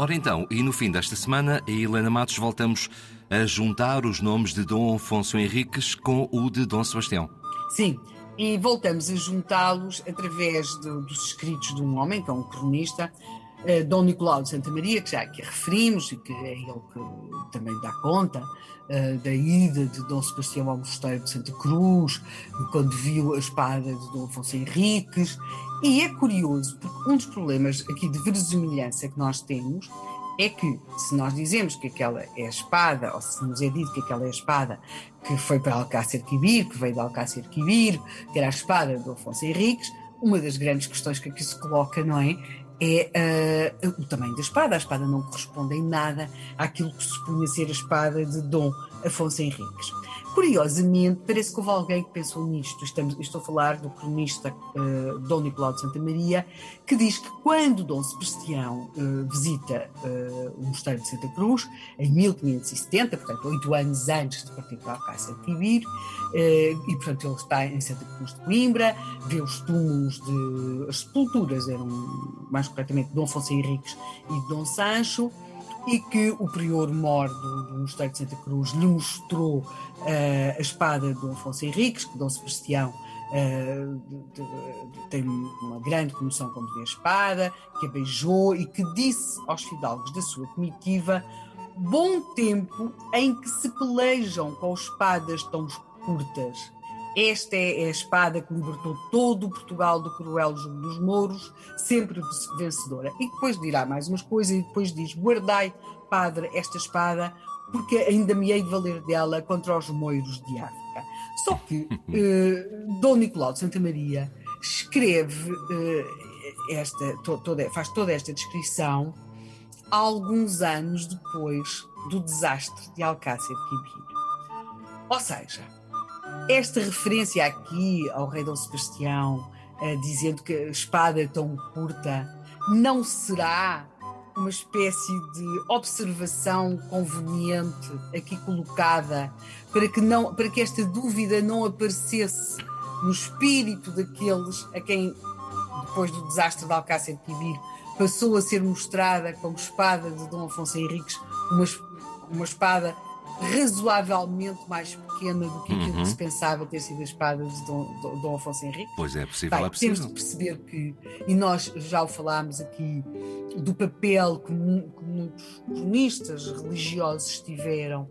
Ora então, e no fim desta semana, a Helena Matos voltamos a juntar os nomes de Dom Afonso Henriques com o de Dom Sebastião. Sim, e voltamos a juntá-los através de, dos escritos de um homem, que é um cronista, eh, Dom Nicolau de Santa Maria, que já aqui referimos e que é ele que também dá conta eh, da ida de Dom Sebastião ao Mosteiro de Santa Cruz, quando viu a espada de Dom Afonso Henriques. E é curioso, porque um dos problemas aqui de verosimilhança que nós temos é que, se nós dizemos que aquela é a espada, ou se nos é dito que aquela é a espada que foi para Alcácer Quibir, que veio de Alcácer Quibir, que era a espada do Afonso Henriques, uma das grandes questões que aqui se coloca, não é? É uh, o tamanho da espada. A espada não corresponde em nada àquilo que se supunha ser a espada de Dom Afonso Henriques. Curiosamente, parece que houve alguém que pensou nisto. Estamos, estou a falar do cronista uh, Dom Nicolau de Santa Maria, que diz que quando Dom Sebastião uh, visita uh, o Mosteiro de Santa Cruz, em 1570, portanto, oito anos antes de partir para Alcácer de Quibir, e portanto ele está em Santa Cruz de Coimbra, vê os túmulos de. as sepulturas eram, mais corretamente, Dom Afonso Henriques e Dom Sancho e que o prior mor do, do Mosteiro de Santa Cruz lhe mostrou uh, a espada de Dom Afonso Henriques, que Dom Sebastião uh, de, de, tem uma grande comoção quando vê a espada, que a beijou e que disse aos fidalgos da sua comitiva bom tempo em que se pelejam com espadas tão curtas esta é a espada que libertou todo o Portugal do cruel jogo dos mouros, sempre vencedora. E depois dirá mais umas coisas e depois diz: Guardai, padre, esta espada, porque ainda me hei de valer dela contra os moiros de África. Só que eh, Dom Nicolau de Santa Maria escreve eh, esta, to, toda, faz toda esta descrição alguns anos depois do desastre de Alcácer Quibir. Ou seja, esta referência aqui ao rei Dom Sebastião, uh, dizendo que a espada é tão curta, não será uma espécie de observação conveniente aqui colocada para que não para que esta dúvida não aparecesse no espírito daqueles a quem depois do desastre de Alcácer Quibir passou a ser mostrada como espada de Dom Afonso Henriques uma, uma espada razoavelmente mais pequena do que aquilo uhum. que se pensava ter sido a espada de Dom, Dom Afonso Henrique. Pois é, possível, Bem, é possível. Temos de perceber que, e nós já o falámos aqui, do papel que, que muitos cronistas religiosos tiveram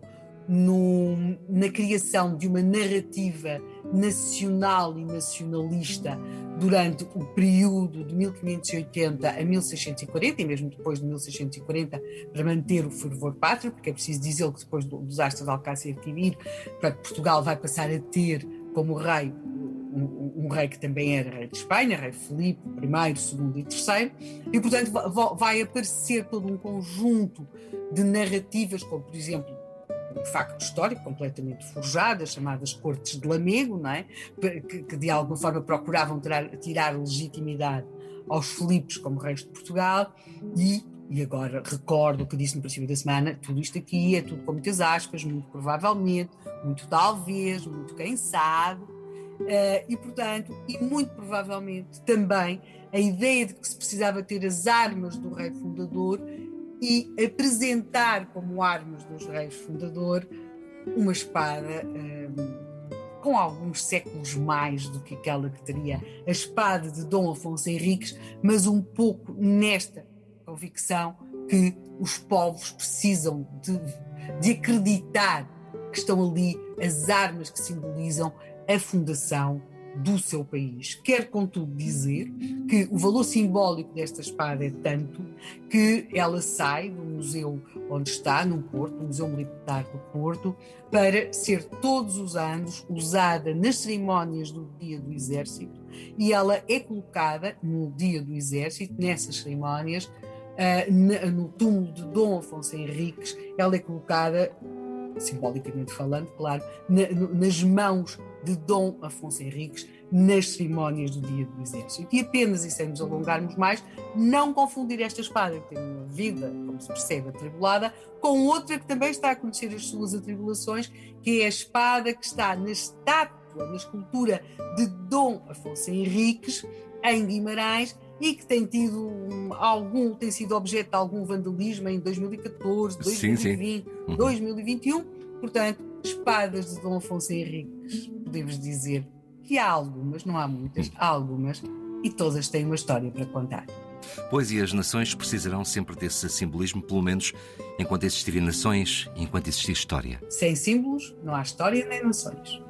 no, na criação de uma narrativa nacional e nacionalista durante o período de 1580 a 1640 e mesmo depois de 1640 para manter o fervor pátrio, porque é preciso dizer que depois do desastre de Alcácer Quibir, Portugal vai passar a ter como rei um, um, rei que também era rei de Espanha, rei Filipe I, II e III, e portanto vai aparecer todo um conjunto de narrativas, como por exemplo um facto histórico completamente forjado, as chamadas Cortes de Lamego, não é? que, que de alguma forma procuravam tirar, tirar legitimidade aos Filipes como reis de Portugal e e agora recordo o que disse no princípio da semana, tudo isto aqui é tudo com muitas aspas, muito provavelmente, muito talvez, muito quem sabe, uh, e portanto, e muito provavelmente também a ideia de que se precisava ter as armas do rei fundador e apresentar como armas dos reis fundador uma espada um, com alguns séculos mais do que aquela que teria a espada de Dom Afonso Henriques, mas um pouco nesta convicção que os povos precisam de, de acreditar que estão ali as armas que simbolizam a fundação do seu país. Quer, contudo, dizer que o valor simbólico desta espada é tanto que ela sai do museu onde está, no Porto, no Museu Militar do Porto, para ser todos os anos usada nas cerimónias do Dia do Exército e ela é colocada no Dia do Exército, nessas cerimónias, uh, no túmulo de Dom Afonso Henriques, ela é colocada simbolicamente falando, claro, na, nas mãos de Dom Afonso Henriques nas cerimónias do Dia do Exército. E apenas, e sem nos alongarmos mais, não confundir esta espada, que tem uma vida, como se percebe, atribulada, com outra que também está a conhecer as suas atribulações, que é a espada que está na estátua, na escultura de Dom Afonso Henriques, em Guimarães, e que tem tido algum, tem sido objeto de algum vandalismo em 2014, 2020, sim, sim. 2021. Portanto, espadas de Dom Afonso Henriques, podemos dizer que há algumas, não há muitas, há algumas, e todas têm uma história para contar. Pois e as nações precisarão sempre desse simbolismo, pelo menos enquanto existirem nações, enquanto existir história. Sem símbolos não há história nem nações.